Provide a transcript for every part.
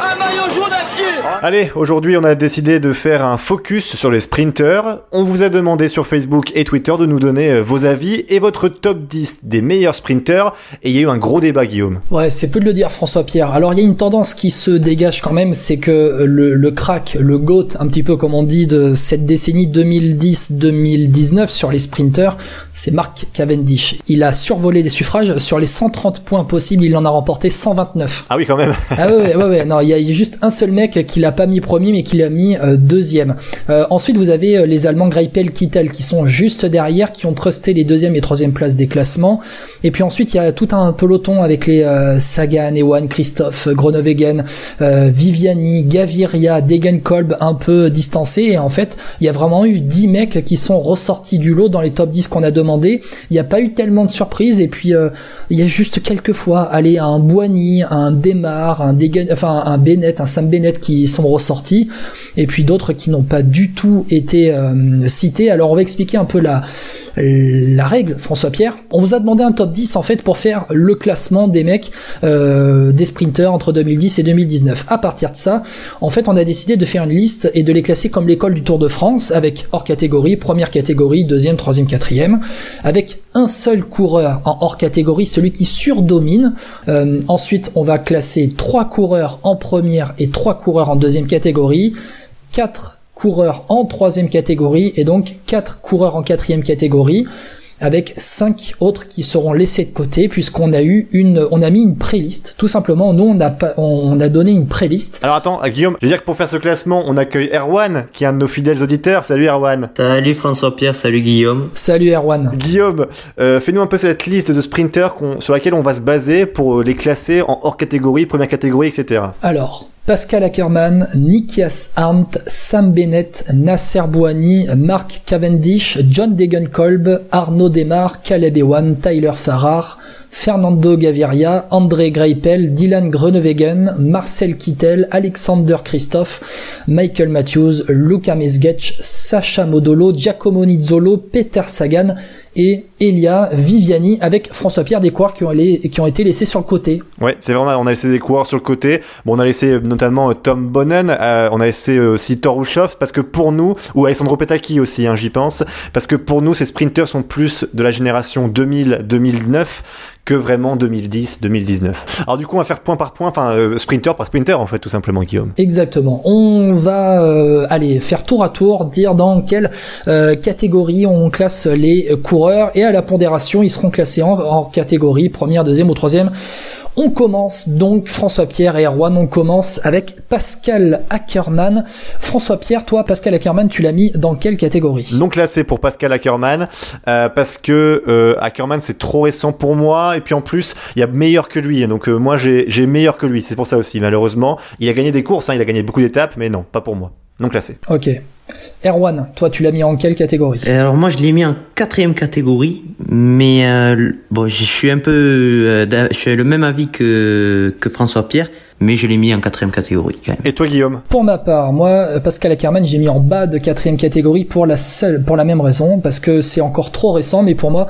Un maillot jaune à pied Allez, aujourd'hui on a décidé de faire un focus sur les sprinters. On vous a demandé sur Facebook et Twitter de nous donner euh, vos avis et votre top 10 des meilleurs sprinters. Et il y a eu un gros débat, Guillaume. Ouais, c'est peu de le dire, François Pierre. Alors il y a une tendance qui se dégage quand même, c'est que le, le crack, le GOAT, un petit peu comme on dit, de cette décennie 2010-2019 sur les sprinters, c'est Mark Cavendish. Il a survolé des suffrages. Sur les 130 points possibles, il en a remporté 129. Ah oui, quand même. Ah ouais, ouais, ouais, non, il y a juste un seul mec qui l'a pas mis premier, mais qui l'a mis euh, deuxième. Euh, ensuite, vous avez euh, les Allemands Greipel, Kittel, qui sont juste derrière, qui ont trusté les deuxième et troisième places des classements. Et puis ensuite, il y a tout un peloton avec les Sagan, Ewan, Christophe, Groenewegen, Viviani, Gaviria, Degenkolb, un peu distancés. Et en fait, il y a vraiment eu 10 mecs qui sont ressortis du lot dans les top 10 qu'on a demandé. Il n'y a pas eu tellement de surprises. Et puis, il y a juste quelques fois, aller un Boigny, un Demar, un Degen, enfin un Bennett, un Sam Bennett qui sont ressortis. Et puis d'autres qui n'ont pas du tout été euh, cités. Alors, on va expliquer un peu la la règle, François Pierre. On vous a demandé un top 10 en fait pour faire le classement des mecs euh, des sprinters entre 2010 et 2019. À partir de ça, en fait, on a décidé de faire une liste et de les classer comme l'école du Tour de France avec hors catégorie, première catégorie, deuxième, troisième, quatrième, avec un seul coureur en hors catégorie, celui qui surdomine. Euh, ensuite, on va classer trois coureurs en première et trois coureurs en deuxième catégorie, quatre coureurs en troisième catégorie et donc quatre coureurs en quatrième catégorie avec cinq autres qui seront laissés de côté puisqu'on a eu une on a mis une préliste tout simplement nous on a pas on a donné une préliste Alors attends, euh, Guillaume, je veux dire que pour faire ce classement, on accueille Erwan, qui est un de nos fidèles auditeurs. Salut Erwan. Salut François-Pierre, salut Guillaume. salut Erwan Guillaume, euh, fais-nous un peu cette liste de sprinters sur laquelle on va se baser pour euh, les classer en hors catégorie, première catégorie, etc. alors Pascal Ackermann, Nikias Arndt, Sam Bennett, Nasser Bouhanni, Mark Cavendish, John Degenkolb, Arnaud Demar, Caleb Ewan, Tyler Farrar, Fernando Gaviria, André Greipel, Dylan Groenewegen, Marcel Kittel, Alexander Christophe, Michael Matthews, Luca Mesgetch, Sacha Modolo, Giacomo Nizzolo, Peter Sagan et Elia Viviani avec François Pierre des coureurs qui ont, qui ont été laissés sur le côté. Ouais, c'est vraiment, on a laissé des coureurs sur le côté. Bon, on a laissé euh, notamment euh, Tom Bonnen, euh, on a laissé aussi Torushov, parce que pour nous, ou Alessandro Petacchi aussi, hein, j'y pense, parce que pour nous, ces sprinters sont plus de la génération 2000-2009 que vraiment 2010-2019. Alors du coup, on va faire point par point, enfin, euh, sprinter par sprinter, en fait, tout simplement, Guillaume. Exactement. On va euh, aller faire tour à tour, dire dans quelle euh, catégorie on classe les coureurs et à la pondération, ils seront classés en, en catégorie première, deuxième ou troisième. On commence donc François Pierre et Erwan. On commence avec Pascal Ackermann. François Pierre, toi, Pascal Ackermann, tu l'as mis dans quelle catégorie? Donc là, c'est pour Pascal Ackermann, euh, parce que euh, Ackermann, c'est trop récent pour moi, et puis en plus, il y a meilleur que lui, donc euh, moi, j'ai meilleur que lui, c'est pour ça aussi, malheureusement. Il a gagné des courses, hein, il a gagné beaucoup d'étapes, mais non, pas pour moi. Donc là, c'est. Ok. Erwan, toi, tu l'as mis en quelle catégorie? Alors moi je l'ai mis en quatrième catégorie, mais euh, bon je suis un peu, euh, je suis le même avis que que François Pierre, mais je l'ai mis en quatrième catégorie quand même. Et toi, Guillaume? Pour ma part, moi, euh, Pascal Ackermann, j'ai mis en bas de quatrième catégorie pour la seule, pour la même raison, parce que c'est encore trop récent, mais pour moi,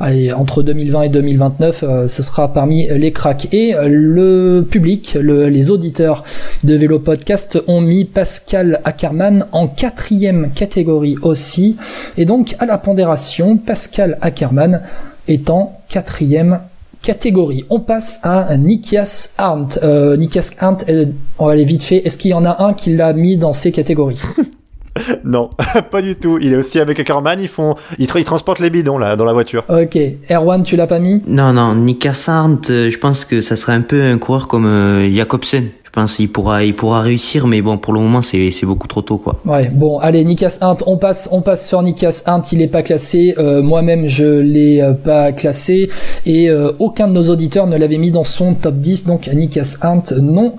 allez, entre 2020 et 2029, euh, ce sera parmi les cracks. Et euh, le public, le- les auditeurs de Vélo Podcast ont mis Pascal Ackermann en quatrième catégorie aussi. Et donc, à la pondération, Pascal Ackermann étant quatrième catégorie. On passe à Nikias Arndt. Euh, Nikias Arndt, euh, on va aller vite fait. Est-ce qu'il y en a un qui l'a mis dans ces catégories? Non, pas du tout. Il est aussi avec Ackermann, ils font, ils, tra- ils transportent les bidons, là, dans la voiture. Ok. Erwan, tu l'as pas mis? Non non, Nika Sarnt, euh, je pense que ça serait un peu un coureur comme euh, Jacobsen. Je pense qu'il pourra il pourra réussir, mais bon pour le moment c'est c'est beaucoup trop tôt quoi. Ouais, bon, allez, Nikias Arndt, on passe, on passe sur Nikias Arndt, il est pas classé, euh, moi-même je l'ai euh, pas classé, et euh, aucun de nos auditeurs ne l'avait mis dans son top 10, donc Nikias Arndt non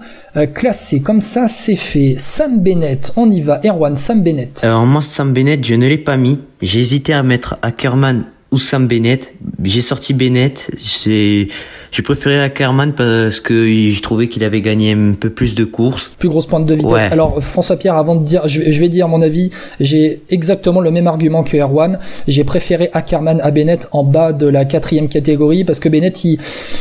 classé. Comme ça, c'est fait. Sam Bennett, on y va. Erwan, Sam Bennett. Alors moi Sam Bennett je ne l'ai pas mis. J'ai hésité à mettre Ackerman ou Sam Bennett. J'ai sorti Bennett. C'est j'ai préféré Ackerman parce que je trouvais qu'il avait gagné un peu plus de courses. plus grosse pointe de vitesse. Ouais. Alors François Pierre, avant de dire, je, vais- je vais dire mon avis, j'ai exactement le même argument que Erwan. J'ai préféré Ackerman à Bennett en bas de la quatrième catégorie parce que Bennett, il,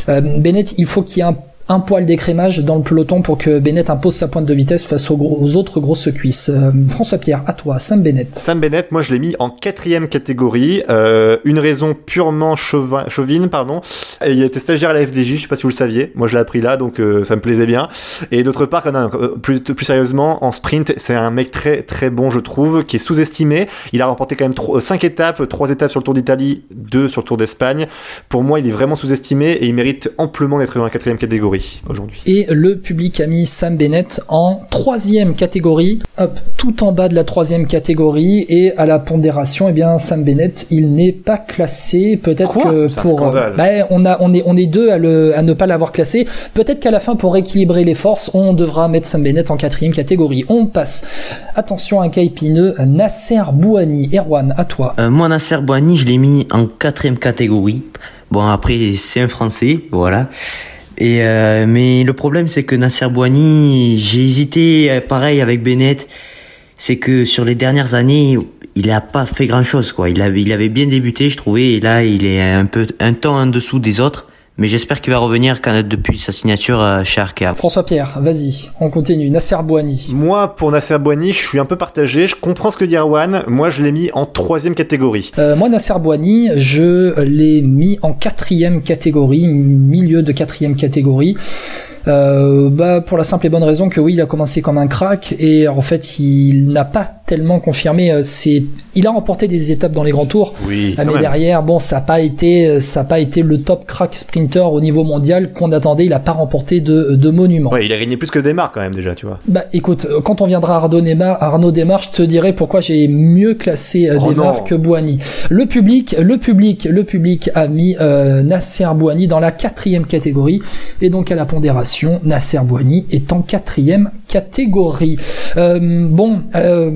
euh, Bennett, il faut qu'il y ait un un poil d'écrémage dans le peloton pour que Bennett impose sa pointe de vitesse face aux, autres grosses cuisses. Euh, François Pierre, à toi, Sam Bennett. Sam Bennett, moi je l'ai mis en quatrième catégorie. Euh, une raison purement chauvin, chauvine, pardon. Il était stagiaire à la FDJ, je sais pas si vous le saviez. Moi je l'ai appris là, donc euh, ça me plaisait bien. Et d'autre part, euh, plus, plus sérieusement, en sprint, c'est un mec très très bon, je trouve, qui est sous-estimé. Il a remporté quand même 5 étapes, 3 étapes sur le Tour d'Italie, 2 sur le Tour d'Espagne. Pour moi, il est vraiment sous-estimé et il mérite amplement d'être dans la quatrième catégorie aujourd'hui. Et le public a mis Sam Bennett en troisième catégorie, hop, tout en bas de la troisième catégorie, et à la pondération, eh bien Sam Bennett, il n'est pas classé. Peut-être Quoi? que pour, scandale. bah, on a, on est, on est deux à, le, à ne pas l'avoir classé. Peut-être qu'à la fin, pour équilibrer les forces, on devra mettre Sam Bennett en quatrième catégorie. On passe. Attention, un cas épineux. Nasser Bouhani. Erwan, à toi. Euh, moi, Nasser Boani, je l'ai mis en quatrième catégorie. Bon, après, c'est un Français, voilà. Et euh, mais le problème, c'est que Nasser Boani, j'ai hésité, euh, pareil avec Bennett. C'est que sur les dernières années, il a pas fait grand chose, quoi. Il avait, il avait bien débuté, je trouvais, et là, il est un peu, un temps en dessous des autres. Mais j'espère qu'il va revenir quand, depuis sa signature euh, chez Arkea. François Pierre, vas-y, on continue. Nasser Bouhani. Moi, pour Nasser Boigny, je suis un peu partagé. Je comprends ce que dit Erwan. Moi, je l'ai mis en troisième catégorie. Euh, moi, Nasser Bouhani, je l'ai mis en quatrième catégorie, milieu de quatrième catégorie. Euh, bah, pour la simple et bonne raison que oui, il a commencé comme un crack et en fait, il n'a pas tellement confirmé. euh, C'est, il a remporté des étapes dans les grands tours, Oui. euh, mais derrière, bon, ça n'a pas été, ça a pas été le top crack sprinter au niveau mondial qu'on attendait. Il a pas remporté de, de monument. Ouais, il a gagné plus que Desmar quand même déjà, tu vois. Bah écoute, euh, quand on viendra à Arnaud Desmar, Arnaud Desmar, je te dirai pourquoi j'ai mieux classé euh, Oh Desmar que Boigny. Le public, le public, le public a mis euh, Nasser Boigny dans la quatrième catégorie et donc à la pondération, Nasser Boigny est en quatrième catégorie. Euh, bon, euh,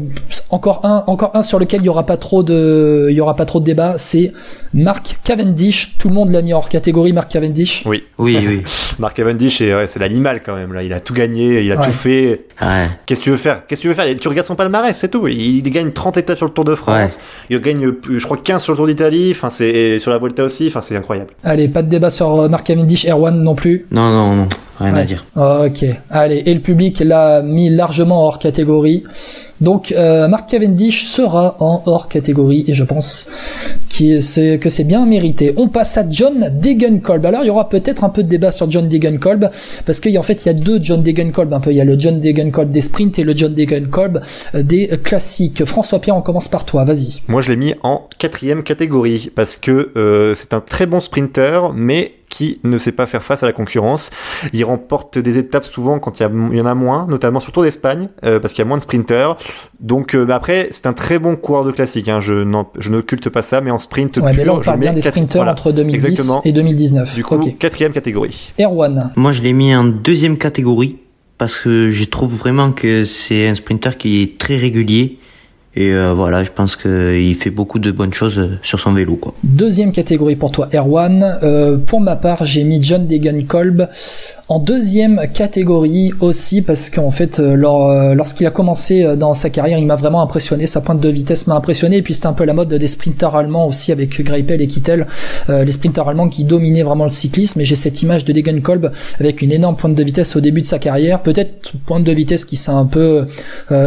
encore un, encore un sur lequel il y aura pas trop de, il y aura pas trop de débat, c'est Mark Cavendish. Tout le monde l'a mis hors catégorie, Mark Cavendish. Oui. Oui, oui. Mark Cavendish, c'est ouais, c'est l'animal quand même. Là, il a tout gagné, il a Ouais. tout fait. Ouais. Qu'est-ce que tu veux faire? Qu'est-ce que tu veux faire? Tu regardes son palmarès, c'est tout. Il, il gagne 30 étapes sur le Tour de France. Il gagne, euh, je crois, 15 sur le Tour d'Italie. Enfin, c'est et sur la Volta aussi. Enfin, c'est incroyable. Allez, pas de débat sur euh, Mark Cavendish, Erwan non plus. Non, non, non. Rien à dire. Ok, allez, et le public l'a mis largement hors catégorie. Donc euh, Mark Cavendish sera en hors catégorie et je pense que c'est bien mérité. On passe à John Degenkolb. Alors il y aura peut-être un peu de débat sur John Degenkolb parce qu'en fait il y a deux John Degenkolb un peu. Il y a le John Degenkolb des sprints et le John Degenkolb euh, des classiques. François Pierre, on commence par toi. Vas-y. Moi, je l'ai mis en quatrième catégorie parce que euh, c'est un très bon sprinter, mais qui ne sait pas faire face à la concurrence. Il remporte des étapes souvent quand il y, en a moins, notamment sur le Tour d'Espagne, euh, parce qu'il y a moins de sprinters. Donc, euh, bah après, c'est un très bon coureur de classique. Hein. Je, n'occulte pas ça, mais en sprint Ouais, pur, mais là on parle bien des voilà. entre 2010 Exactement. et 2019. Du coup, quatrième catégorie. Erwan. Moi, je l'ai mis en deuxième catégorie parce que je trouve vraiment que c'est un sprinter qui est très régulier. Et euh, voilà, je pense qu'il fait beaucoup de bonnes choses euh, sur son vélo. Deuxième catégorie pour toi, Erwan. Euh, pour ma part, j'ai mis John Degenkolb en deuxième catégorie aussi parce qu'en fait, lors- lorsqu'il a commencé dans sa carrière, il m'a vraiment impressionné. Sa pointe de vitesse m'a impressionné. Et puis c'était un peu la mode des sprinters allemands aussi avec Greipel et Kittel, les sprinters allemands qui dominaient vraiment le cyclisme. Et j'ai cette image de Degenkolb avec une énorme pointe de vitesse au début de sa carrière. Peut-être pointe de vitesse qui s'est un peu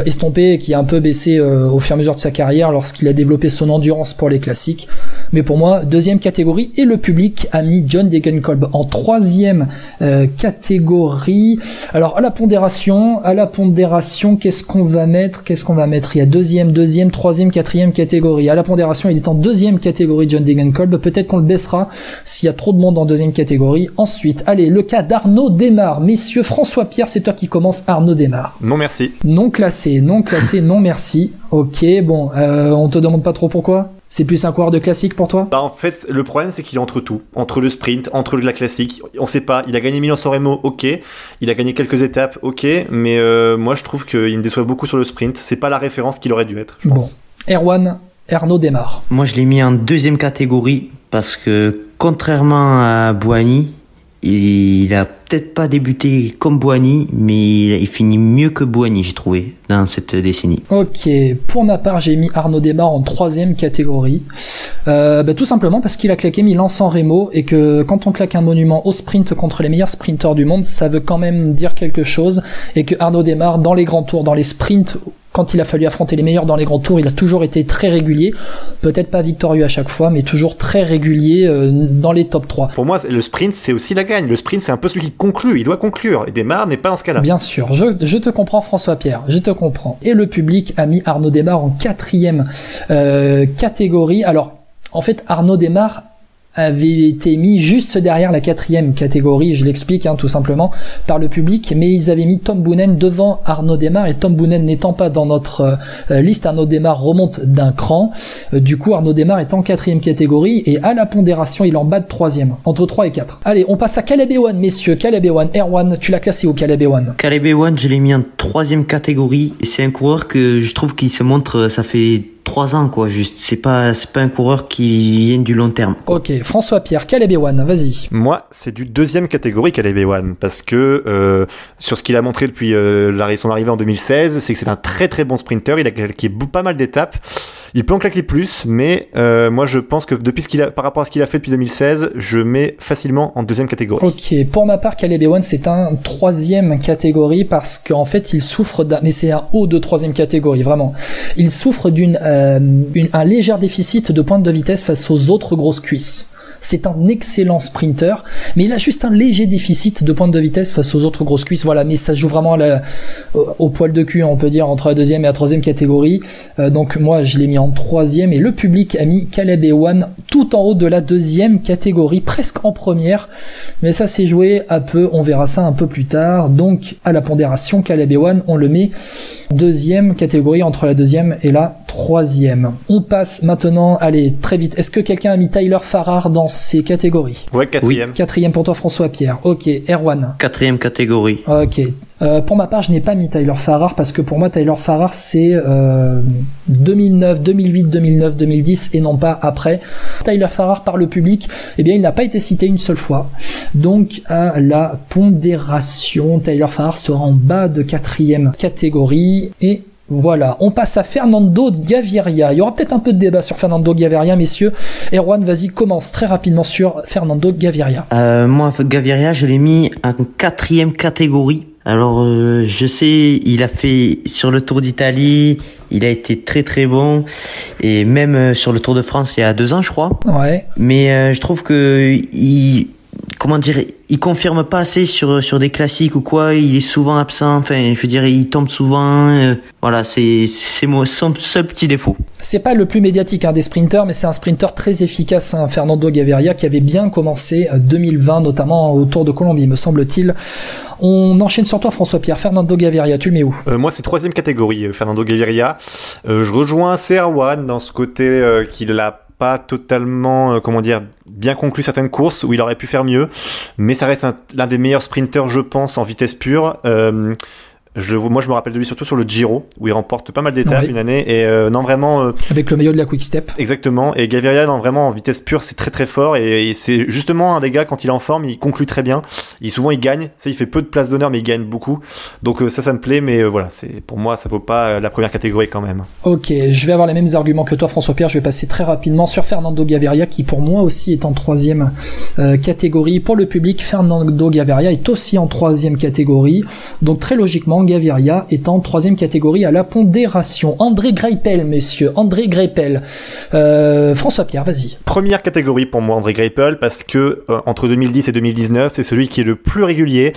estompée qui a un peu baissé au fur et à mesure de sa carrière lorsqu'il a développé son endurance pour les classiques. Mais pour moi, deuxième catégorie et le public a mis John Degenkolb en troisième euh, catégorie. Alors à la pondération, à la pondération, qu'est-ce qu'on va mettre Qu'est-ce qu'on va mettre? Il y a deuxième, deuxième, troisième, quatrième catégorie. À la pondération, il est en deuxième catégorie John Degenkolb. Peut-être qu'on le baissera s'il y a trop de monde en deuxième catégorie. Ensuite, allez, le cas d'Arnaud Desmar. Messieurs, François Pierre, c'est toi qui commence. Arnaud Desmar. Non, merci. Non classé, non classé, non merci. Ok, bon, euh, on te demande pas trop pourquoi? C'est plus un coureur de classique pour toi? Bah en fait, le problème c'est qu'il est entre tout, entre le sprint, entre la classique. On sait pas. Il a gagné Milan-San Remo, ok. Il a gagné quelques étapes, ok. Mais euh, moi je trouve qu'il me déçoit beaucoup sur le sprint. C'est pas la référence qu'il aurait dû être. Je Bon, pense. Erwan, Arnaud démarre. Moi, je l'ai mis en deuxième catégorie parce que contrairement à Boigny, il a peut-être pas débuté comme Boigny, mais il finit mieux que Boigny, j'ai trouvé, dans cette décennie. Ok, pour ma part, j'ai mis Arnaud Desmar en troisième catégorie. Euh, bah, tout simplement parce qu'il a claqué Milan-San Remo et que quand on claque un monument au sprint contre les meilleurs sprinteurs du monde, ça veut quand même dire quelque chose et que Arnaud Desmar, dans les grands tours, dans les sprints, quand il a fallu affronter les meilleurs dans les grands tours, il a toujours été très régulier. Peut-être pas victorieux à chaque fois, mais toujours très régulier euh, dans les top 3. Pour moi, le sprint, c'est aussi la gagne. Le sprint, c'est un peu celui qui conclut. Il doit conclure. Et Desmar n'est pas dans ce. Bien sûr. Je, te comprends, François Pierre. Je te comprends. Et le public a mis Arnaud Desmar en quatrième euh, catégorie. Alors, en fait, Arnaud Desmar avait été mis juste derrière la quatrième catégorie, je l'explique hein, tout simplement, par le public, mais ils avaient mis Tom Boonen devant Arnaud Desmar, et Tom Boonen n'étant pas dans notre euh, liste, Arnaud Desmar remonte d'un cran, Euh, du coup Arnaud Desmar est en quatrième catégorie, et à la pondération il en bat de troisième, entre 3 et 4. Allez, on passe à Caleb Ewan, messieurs, Caleb Ewan, Erwan, tu l'as classé où Caleb Ewan? Caleb Ewan, je l'ai mis en troisième catégorie. Et c'est un coureur que je trouve qu'il se montre, ça fait trois ans, quoi. Juste, c'est pas, c'est pas un coureur qui vient du long terme. Ok, François Pierre, Caleb Ewan, vas-y. Moi, c'est du deuxième catégorie Caleb Ewan parce que euh, sur ce qu'il a montré depuis euh, son arrivée en 2016, c'est que c'est un très très bon sprinter. Il a claqué bou- pas mal d'étapes. Il peut en claquer plus, mais euh, moi je pense que depuis ce qu'il a, par rapport à ce qu'il a fait depuis 2016, je mets facilement en deuxième catégorie. Ok, pour ma part, Caleb Ewan, c'est un troisième catégorie parce qu'en fait, il souffre d'un, mais c'est un haut de troisième catégorie, vraiment. Il souffre d'une, euh, un léger déficit de pointe de vitesse face aux autres grosses cuisses. C'est un excellent sprinter, mais il a juste un léger déficit de pointe de vitesse face aux autres grosses cuisses. Voilà, mais ça joue vraiment la- au, poil de cul, on peut dire, entre la deuxième et la troisième catégorie. Euh, donc moi, je l'ai mis en troisième et le public a mis Caleb Ewan tout en haut de la deuxième catégorie, presque en première. Mais ça s'est joué à peu, on verra ça un peu plus tard. Donc à la pondération, Caleb Ewan, on le met deuxième catégorie entre la deuxième et la troisième. On passe maintenant, allez, très vite. Est-ce que quelqu'un a mis Tyler Farrar dans ces catégories Ouais, quatrième. Quatrième pour toi François Pierre. Ok, Erwan. Quatrième catégorie. Ok. Euh, pour ma part, je n'ai pas mis Tyler Farrar parce que pour moi, Tyler Farrar, c'est euh, 2009, 2008, 2009, 2010 et non pas après. Tyler Farrar par le public, eh bien, il n'a pas été cité une seule fois. Donc, à la pondération, Tyler Farrar sera en bas de quatrième catégorie et voilà, on passe à Fernando Gaviria. Il y aura peut-être un peu de débat sur Fernando Gaviria, messieurs. Erwan, vas-y, commence très rapidement sur Fernando Gaviria. Euh, moi, Gaviria, je l'ai mis en quatrième catégorie. Alors, euh, je sais, il a fait sur le Tour d'Italie, il a été très très bon, et même euh, sur le Tour de France il y a deux ans, je crois. Ouais. Mais euh, je trouve que il, comment dire, il confirme pas assez sur sur des classiques ou quoi. Il est souvent absent. Enfin, je veux dire, il tombe souvent. euh, voilà, c'est c'est moi son seul petit défaut. C'est pas le plus médiatique hein, des sprinters, mais c'est un sprinter très efficace, hein, Fernando Gaviria, qui avait bien commencé euh, 2020, notamment au Tour de Colombie, me semble-t-il. On enchaîne sur toi, François-Pierre. Fernando Gaviria, tu le mets où? Euh, moi, c'est troisième catégorie, euh, Fernando Gaviria. Euh, je rejoins Serwan dans ce côté euh, qu'il a pas totalement, euh, comment dire, bien conclu certaines courses où il aurait pu faire mieux, mais ça reste un- l'un des meilleurs sprinters, je pense, en vitesse pure. Euh, je, moi, je me rappelle de lui surtout sur le Giro, où il remporte pas mal d'étapes une année, et euh, non, vraiment, euh, Avec le maillot de la Quick Step. Exactement. Et Gaviria, non, vraiment en vitesse pure, c'est très très fort. Et, et c'est justement un des gars quand il est en forme, il conclut très bien. Il souvent il gagne. Ça, il fait peu de place d'honneur, mais il gagne beaucoup. Donc euh, ça, ça me plaît. Mais euh, voilà, c'est pour moi, ça vaut pas euh, la première catégorie quand même. Ok, je vais avoir les mêmes arguments que toi, François-Pierre. Je vais passer très rapidement sur Fernando Gaviria, qui pour moi aussi est en troisième euh, catégorie. Pour le public, Fernando Gaviria est aussi en troisième catégorie. Donc très logiquement, Gaviria est en troisième catégorie à la pondération. André Greipel, messieurs, André Greipel. Euh, François-Pierre, vas-y. Première catégorie pour moi, André Greipel, parce que euh, entre 2010 et 2019, c'est celui qui est le plus régulier.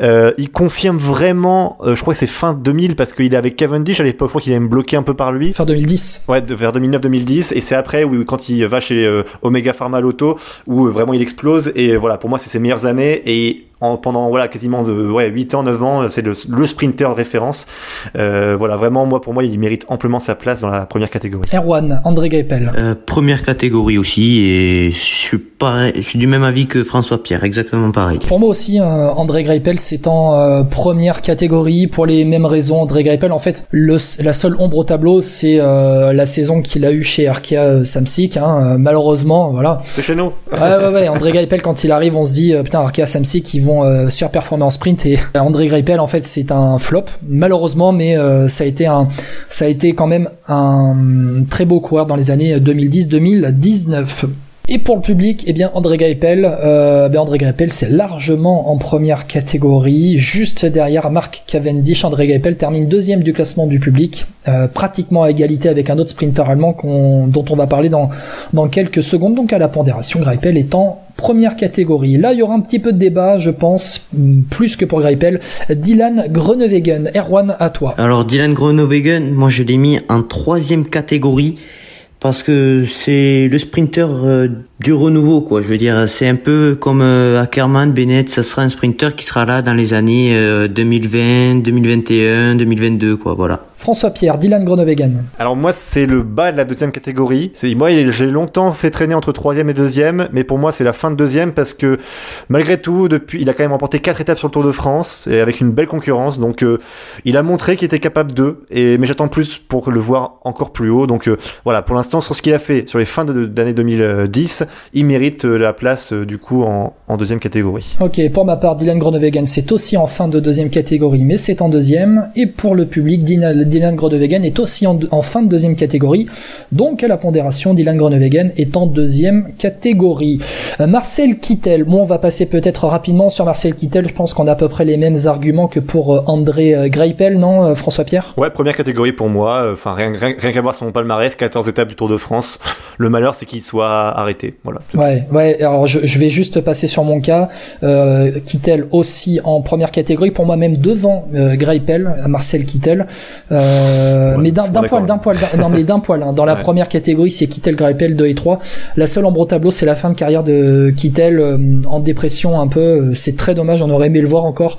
Euh, il confirme vraiment, je crois que c'est fin 2000, parce qu'il est avec Cavendish à l'époque, je crois qu'il est même bloqué un peu par lui. Fin 2010. Ouais, de- vers 2009-2010, et c'est après où quand il va chez Omega Pharma Lotto où vraiment il explose. Et voilà, pour moi c'est ses meilleures années et en, pendant voilà quasiment de ouais 8 ans, 9 ans, c'est le, le sprinter de référence. Euh, voilà, vraiment moi pour moi il mérite amplement sa place dans la première catégorie. Erwan, André Greipel. Euh, première catégorie aussi, et je suis pareil, je suis du même avis que François Pierre, exactement pareil. Pour moi aussi, euh, André Greipel, c'est en euh, première catégorie pour les mêmes raisons. André Greipel, en fait, le, la seule ombre au tableau, c'est euh, la saison qu'il a eue chez Arkea Samsic. Hein, malheureusement, voilà. C'est chez nous. Ouais, ouais, ouais. André Greipel, quand il arrive, on se dit, euh, putain, Arkea Samsic, ils vont surperformer en sprint et André Greipel en fait c'est un flop malheureusement mais ça a été un ça a été quand même un très beau coureur dans les années 2010-2019. Et pour le public, eh bien André Greipel, euh, ben André c'est largement en première catégorie, juste derrière Marc Cavendish. André Greipel termine deuxième du classement du public, euh, pratiquement à égalité avec un autre sprinter allemand dont on va parler dans, dans quelques secondes. Donc à la pondération, Greipel est en première catégorie. Là, il y aura un petit peu de débat, je pense, plus que pour Greipel. Dylan Groenewegen, Erwan, à toi. Alors Dylan Groenewegen, moi je l'ai mis en troisième catégorie parce que c'est le sprinter euh, du renouveau quoi. Je veux dire c'est un peu comme euh, Ackerman Bennett ça sera un sprinter qui sera là dans les années 2020 2021 2022 quoi voilà François Pierre, Dylan Groenewegen. Alors moi c'est le bas de la deuxième catégorie. Moi j'ai longtemps fait traîner entre troisième et deuxième, mais pour moi c'est la fin de deuxième parce que malgré tout depuis il a quand même remporté quatre étapes sur le Tour de France et avec une belle concurrence. Donc euh, il a montré qu'il était capable d'eux. Et mais j'attends plus pour le voir encore plus haut. Donc euh, voilà pour l'instant sur ce qu'il a fait sur les fins d'année 2010, il mérite euh, la place du coup en, en, deuxième catégorie. Ok pour ma part Dylan Groenewegen c'est aussi en fin de deuxième catégorie, mais c'est en deuxième. Et pour le public Dylan Dylan Groenewegen est aussi en, fin de deuxième catégorie. Donc à la pondération, Dylan Groenewegen est en deuxième catégorie. Euh, Marcel Kittel, bon on va passer peut-être rapidement sur Marcel Kittel, je pense qu'on a à peu près les mêmes arguments que pour euh, André euh, Greipel, non François Pierre Ouais, première catégorie pour moi, enfin rien, rien, qu'à voir son palmarès, 14 étapes du Tour de France. Le malheur c'est qu'il soit arrêté. Voilà. Ouais, ouais, alors je, vais juste passer sur mon cas. Kittel aussi en première catégorie, pour moi même devant Greipel, Marcel Kittel. Euh, mais d'un poil, d'un poil, non mais d'un poil. Hein. Dans la première catégorie, c'est Kittel, Greipel 2 et 3. La seule ombre au tableau, c'est la fin de carrière de Kittel euh, en dépression un peu. Euh, c'est très dommage. On aurait aimé le voir encore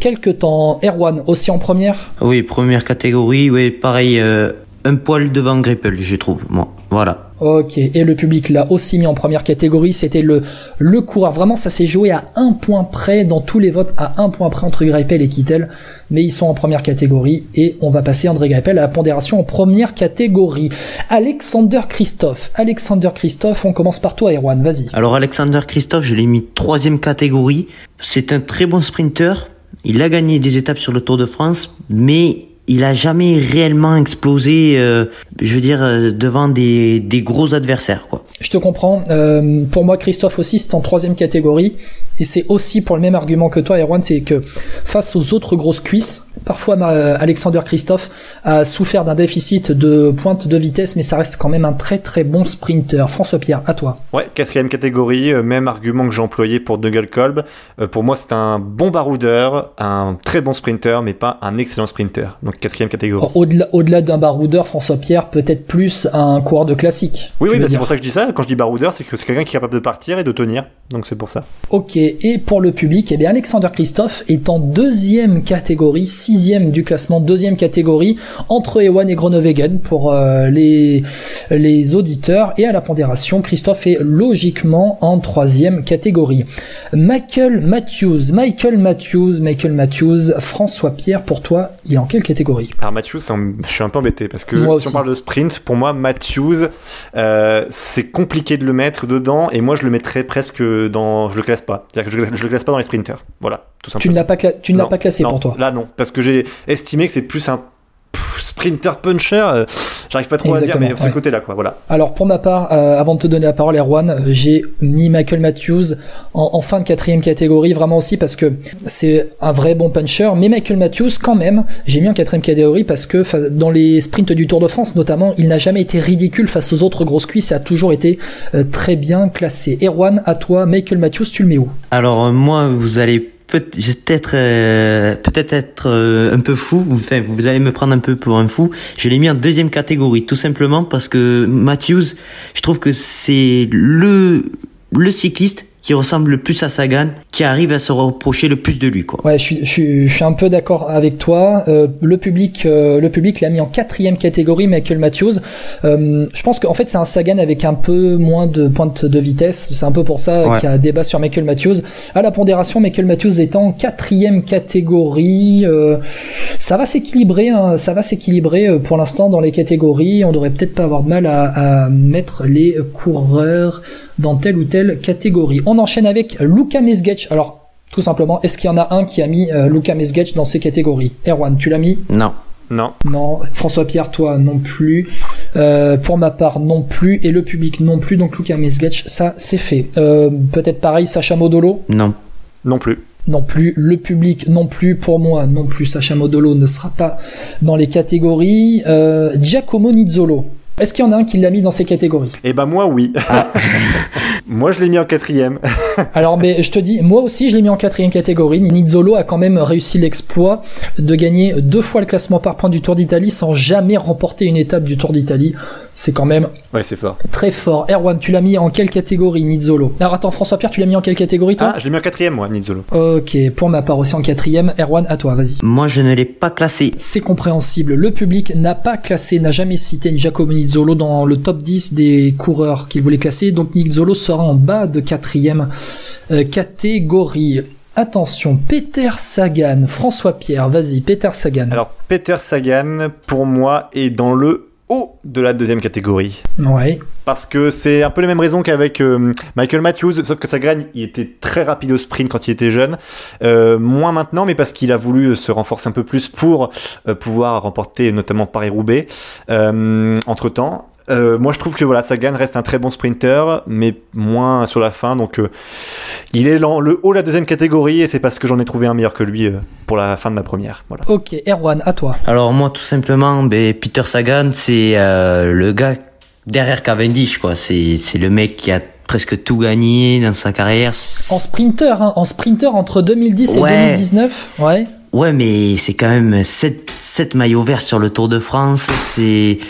quelques temps. Erwan aussi en première? Oui, première catégorie. Oui, pareil. un poil devant Greipel, je trouve. Moi, voilà. Ok, et le public l'a aussi mis en première catégorie, c'était le, le coureur. Vraiment, ça s'est joué à un point près dans tous les votes, à un point près entre Greipel et Kittel. Mais ils sont en première catégorie et on va passer André Greipel à la pondération en première catégorie. Alexander Christophe. Alexander Christophe, on commence par toi, Erwan, vas-y. Alors Alexander Christophe, je l'ai mis troisième catégorie. C'est un très bon sprinter. Il a gagné des étapes sur le Tour de France, mais il a jamais réellement explosé, euh, je veux dire, euh, devant des, des gros adversaires, quoi. Je te comprends. Euh, pour moi, Christophe aussi, c'est en troisième catégorie. Et c'est aussi pour le même argument que toi, Erwan, c'est que face aux autres grosses cuisses, parfois Alexander Christophe a souffert d'un déficit de pointe de vitesse, mais ça reste quand même un très très bon sprinter. François Pierre, à toi. Ouais, quatrième catégorie, même argument que j'ai employé pour Dougal Kolb. pour moi, c'est un bon baroudeur, un très bon sprinter, mais pas un excellent sprinter. Donc quatrième catégorie. Au-delà, d'un baroudeur, François Pierre, peut-être plus un coureur de classique. Oui, oui, bah, c'est pour ça que je dis ça. Quand je dis baroudeur, c'est que c'est quelqu'un qui est capable de partir et de tenir. Donc c'est pour ça. Ok, et pour le public, eh bien Alexander Christophe est en deuxième catégorie, sixième du classement, deuxième catégorie, entre Ewan et Groenewegen pour euh, les, les auditeurs. Et à la pondération, Christophe est logiquement en troisième catégorie. Michael Matthews, Michael Matthews, Michael Matthews, François Pierre, pour toi, il est en quelle catégorie? Alors Matthews, je suis un peu embêté parce que si on parle de sprint, pour moi Matthews, euh, c'est compliqué de le mettre dedans et moi je le mettrais presque dans, je le classe pas, c'est-à-dire que je, le classe pas dans les sprinters, voilà, tout simplement. Tu ne l'as pas, tu ne l'as pas classé pour toi. Là non, parce que j'ai estimé que c'est plus un sprinter puncher, euh, j'arrive pas trop à dire, mais ce côté-là, quoi, voilà. Alors pour ma part, euh, avant de te donner la parole, Erwan, euh, j'ai mis Michael Matthews en, fin de quatrième catégorie, vraiment aussi parce que c'est un vrai bon puncher, mais Michael Matthews, quand même, j'ai mis en quatrième catégorie parce que dans les sprints du Tour de France, notamment, il n'a jamais été ridicule face aux autres grosses cuisses, ça a toujours été très bien classé. Erwan, à toi, Michael Matthews, tu le mets où? Alors moi, vous allez peut-être euh, peut-être être euh, un peu fou. Enfin, vous allez me prendre un peu pour un fou. Je l'ai mis en deuxième catégorie, tout simplement parce que Matthews, je trouve que c'est le le cycliste qui ressemble le plus à Sagan, qui arrive à se reprocher le plus de lui. Quoi. Ouais, je suis, je suis, un peu d'accord avec toi. Euh, le public, euh, le public l'a mis en quatrième catégorie, Michael Matthews. Euh, je pense qu'en fait c'est un Sagan avec un peu moins de pointe de vitesse. C'est un peu pour ça qu'il y a un débat sur Michael Matthews. À la pondération, Michael Matthews est en quatrième catégorie. Euh, ça va s'équilibrer, hein, ça va s'équilibrer euh, pour l'instant dans les catégories. On devrait peut-être pas avoir de mal à, à mettre les coureurs dans telle ou telle catégorie. On enchaîne avec Luka Mesgetch. Alors, tout simplement. Est-ce qu'il y en a un qui a mis euh, Luka Mesgech dans ces catégories? Erwan, tu l'as mis? Non. Non. Non. François-Pierre, toi non plus. Euh, pour ma part, non plus. Et le public non plus. Donc Luka Mesgech, ça c'est fait. Euh, Peut-être pareil, Sacha Modolo? Non. Non plus. non plus, le public non plus, pour moi non plus, Sacha Modolo ne sera pas dans les catégories. Euh, Giacomo Nizzolo, est-ce qu'il y en a un qui l'a mis dans ces catégories? Eh ben moi oui. moi je l'ai mis en quatrième. Alors mais je te dis, moi aussi je l'ai mis en quatrième catégorie. Nizzolo a quand même réussi l'exploit de gagner deux fois le classement par points du Tour d'Italie sans jamais remporter une étape du Tour d'Italie. C'est quand même Ouais c'est fort. très fort. Erwan, tu l'as mis en quelle catégorie, Nizzolo Alors attends, François-Pierre, tu l'as mis en quelle catégorie toi? Ah je l'ai mis en quatrième moi Nizzolo. Ok, pour ma part aussi en quatrième. Erwan, à toi, vas-y. Moi, je ne l'ai pas classé. C'est compréhensible. Le public n'a pas classé, n'a jamais cité Giacomo Nizzolo dans le top 10 des coureurs qu'il voulait classer. Donc Nizzolo sera en bas de quatrième euh, catégorie. Attention, Peter Sagan, François Pierre, vas-y, Peter Sagan. Alors Peter Sagan pour moi est dans le haut de la deuxième catégorie. ouais. Parce que c'est un peu les mêmes raisons qu'avec euh, Michael Matthews, sauf que Sagan, il était très rapide au sprint quand il était jeune. Euh, moins maintenant, mais parce qu'il a voulu se renforcer un peu plus pour euh, pouvoir remporter notamment Paris-Roubaix euh, entre-temps. Euh, moi, je trouve que voilà, Sagan reste un très bon sprinter, mais moins sur la fin. Donc, euh, il est dans le haut de la deuxième catégorie, et c'est parce que j'en ai trouvé un meilleur que lui euh, pour la fin de ma première. Voilà. Ok, Erwan, à toi. Alors moi, tout simplement, ben, Peter Sagan, c'est euh, le gars derrière Cavendish, quoi. C'est c'est le mec qui a presque tout gagné dans sa carrière. En sprinter, hein, en sprinter entre 2010 et Ouais. 2019, ouais. Ouais, mais c'est quand même 7, 7 maillots verts sur le Tour de France. C'est,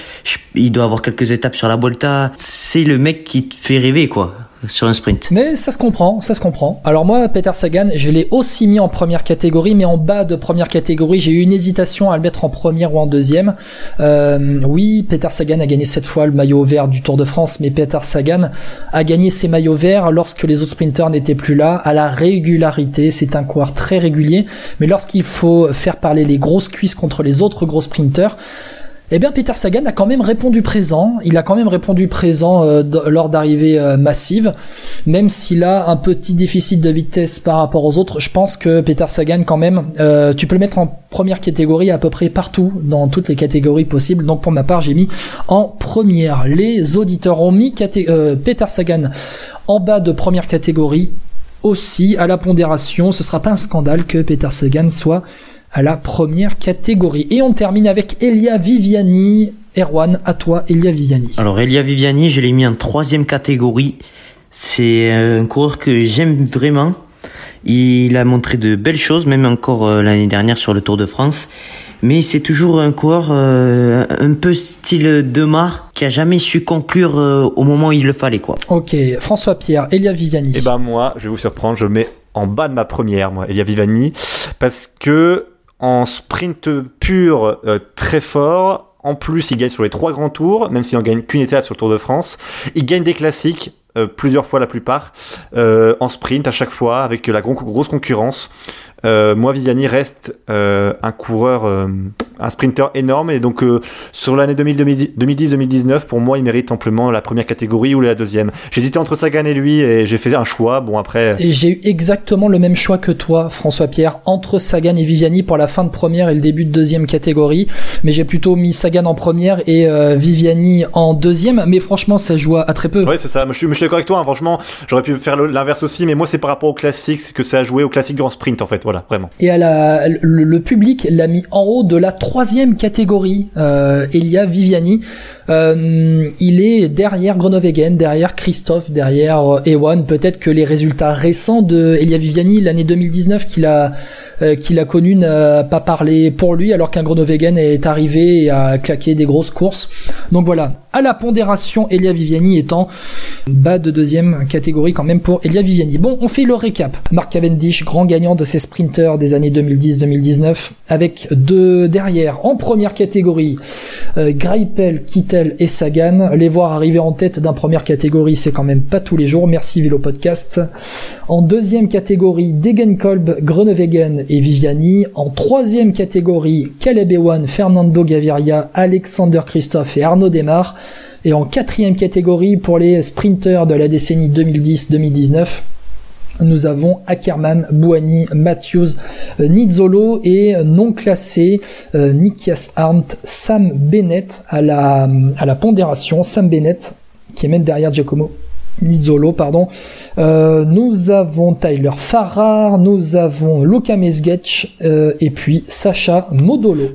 il doit avoir quelques étapes sur la Volta. C'est le mec qui te fait rêver, quoi, sprint. Mais ça se comprend, ça se comprend. Alors moi, Peter Sagan, je l'ai aussi mis en première catégorie, mais en bas de première catégorie, j'ai eu une hésitation à le mettre en première ou en deuxième. Euh, oui, Peter Sagan a gagné cette fois le maillot vert du Tour de France, mais Peter Sagan a gagné ses maillots verts lorsque les autres sprinteurs n'étaient plus là, à la régularité. C'est un coureur très régulier, mais lorsqu'il faut faire parler les grosses cuisses contre les autres gros sprinteurs, eh bien, Peter Sagan a quand même répondu présent. Il a quand même répondu présent euh, lors d'arrivées euh, massives, même s'il a un petit déficit de vitesse par rapport aux autres. Je pense que Peter Sagan, quand même, euh, tu peux le mettre en première catégorie à peu près partout, dans toutes les catégories possibles. Donc, pour ma part, j'ai mis en première. Les auditeurs ont mis euh, Peter Sagan en bas de première catégorie aussi à la pondération. Ce sera pas un scandale que Peter Sagan soit à la première catégorie. Et on termine avec Elia Viviani. Erwan, à toi, Elia Viviani. Alors, Elia Viviani, je l'ai mis en troisième catégorie. C'est un coureur que j'aime vraiment. Il a montré de belles choses, même encore euh, l'année dernière sur le Tour de France. Mais c'est toujours un coureur euh, un peu style Demar qui a jamais su conclure euh, au moment où il le fallait, quoi. Ok, François Pierre, Elia Viviani. Et ben moi, je vais vous surprendre, je mets en bas de ma première, moi, Elia Vivani, parce que en sprint pur, euh, très fort. En plus, il gagne sur les trois grands tours, même s'il en gagne qu'une étape sur le Tour de France. Il gagne des classiques, euh, plusieurs fois la plupart, euh, en sprint à chaque fois, avec la gros- grosse concurrence. Moi, Viviani reste un coureur, un sprinter énorme, et donc euh, sur l'année 2010-2019, pour moi, il mérite amplement la première catégorie ou la deuxième. J'hésitais entre Sagan et lui, et j'ai fait un choix. Bon, après, Et j'ai eu exactement le même choix que toi, François Pierre, entre Sagan et Viviani pour la fin de première et le début de deuxième catégorie. Mais j'ai plutôt mis Sagan en première et euh, Viviani en deuxième. Mais franchement, ça joue à, très peu. Ouais, c'est ça. Je suis, je suis d'accord avec toi. hein. Franchement, j'aurais pu faire l'inverse aussi, mais moi, c'est par rapport au classique, c'est que ça a joué au classique grand sprint, en fait. Voilà, vraiment. Et à la, le, le public l'a mis en haut de la troisième catégorie, euh, Elia Viviani. Euh, il est derrière Groenewegen, derrière Christophe, derrière euh, Ewan. Peut-être que les résultats récents de Elia Viviani, l'année 2019 qu'il a euh, qu'il a connu n'a pas parlé pour lui, alors qu'un Groenewegen est arrivé et a claqué des grosses courses. Donc voilà, à la pondération, Elia Viviani étant bas de deuxième catégorie quand même pour Elia Viviani. Bon, on fait le récap. Mark Cavendish, grand gagnant de ces sprinters des années 2010-2019, avec deux derrière en première catégorie, euh, Greipel, Kittel et Sagan. Les voir arriver en tête d'un première catégorie, c'est quand même pas tous les jours. Merci Vélo Podcast. En deuxième catégorie, Degenkolb, Groenewegen et Viviani. En troisième catégorie, Caleb Ewan, Fernando Gaviria, Alexander Christophe et Arnaud Desmar. Et en quatrième catégorie pour les sprinters de la décennie 2010-2019, nous avons Ackerman, Bouani, Matthews, euh, Nizzolo et euh, non classé euh, Nikias Arndt, Sam Bennett à la, pondération. Sam Bennett qui est même derrière Giacomo Nizzolo, pardon. nous avons Tyler Farrar, nous avons Luka Mesgetch et puis Sacha Modolo.